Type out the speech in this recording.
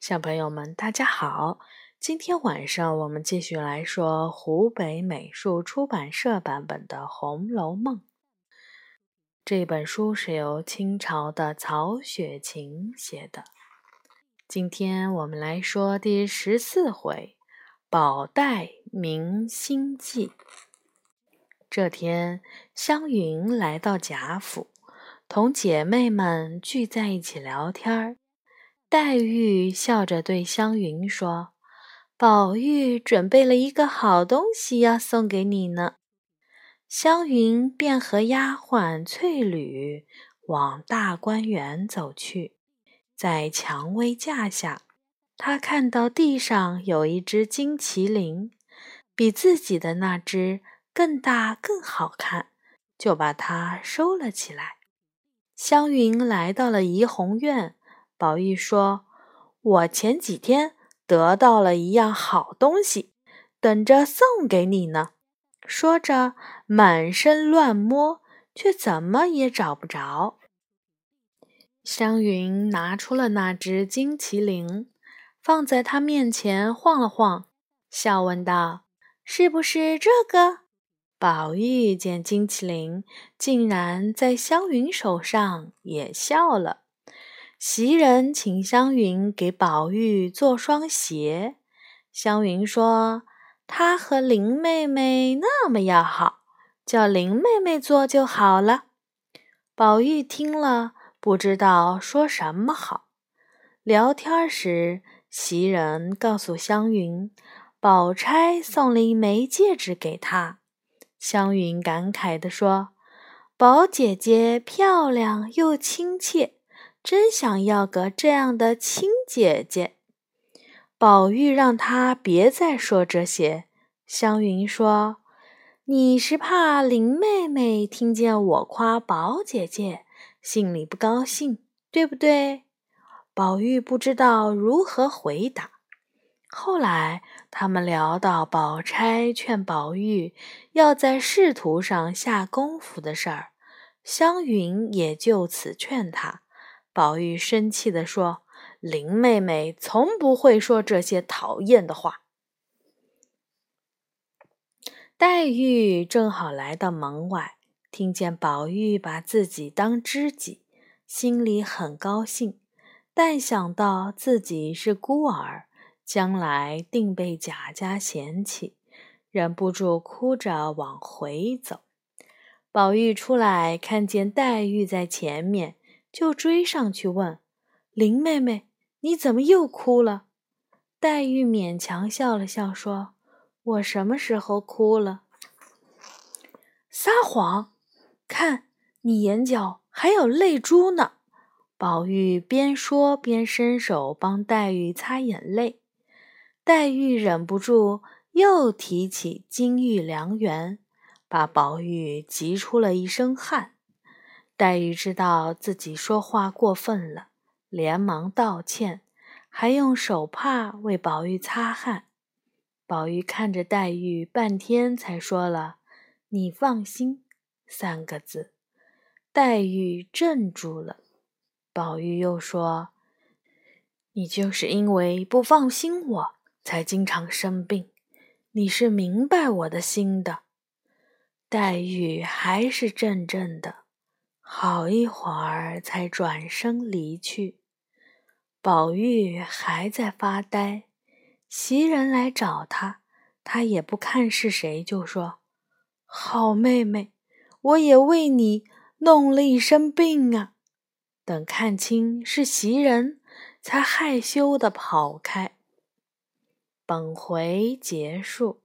小朋友们，大家好！今天晚上我们继续来说湖北美术出版社版本的《红楼梦》。这本书是由清朝的曹雪芹写的。今天我们来说第十四回“宝黛明心计”。这天，湘云来到贾府，同姐妹们聚在一起聊天儿。黛玉笑着对湘云说：“宝玉准备了一个好东西要送给你呢。”湘云便和丫鬟翠缕往大观园走去，在蔷薇架下，她看到地上有一只金麒麟，比自己的那只更大更好看，就把它收了起来。湘云来到了怡红院。宝玉说：“我前几天得到了一样好东西，等着送给你呢。”说着，满身乱摸，却怎么也找不着。湘云拿出了那只金麒麟，放在他面前晃了晃，笑问道：“是不是这个？”宝玉见金麒麟竟然在湘云手上，也笑了。袭人请湘云给宝玉做双鞋，湘云说：“她和林妹妹那么要好，叫林妹妹做就好了。”宝玉听了，不知道说什么好。聊天时，袭人告诉湘云，宝钗送了一枚戒指给她。湘云感慨地说：“宝姐姐漂亮又亲切。”真想要个这样的亲姐姐。宝玉让他别再说这些。湘云说：“你是怕林妹妹听见我夸宝姐姐，心里不高兴，对不对？”宝玉不知道如何回答。后来他们聊到宝钗劝宝玉要在仕途上下功夫的事儿，湘云也就此劝他。宝玉生气地说：“林妹妹从不会说这些讨厌的话。”黛玉正好来到门外，听见宝玉把自己当知己，心里很高兴，但想到自己是孤儿，将来定被贾家嫌弃，忍不住哭着往回走。宝玉出来，看见黛玉在前面。就追上去问：“林妹妹，你怎么又哭了？”黛玉勉强笑了笑，说：“我什么时候哭了？”撒谎！看你眼角还有泪珠呢。宝玉边说边伸手帮黛玉擦眼泪。黛玉忍不住又提起金玉良缘，把宝玉急出了一身汗。黛玉知道自己说话过分了，连忙道歉，还用手帕为宝玉擦汗。宝玉看着黛玉，半天才说了“你放心”三个字。黛玉怔住了。宝玉又说：“你就是因为不放心我，才经常生病。你是明白我的心的。”黛玉还是怔怔的。好一会儿才转身离去，宝玉还在发呆。袭人来找他，他也不看是谁，就说：“好妹妹，我也为你弄了一身病啊。”等看清是袭人，才害羞的跑开。本回结束。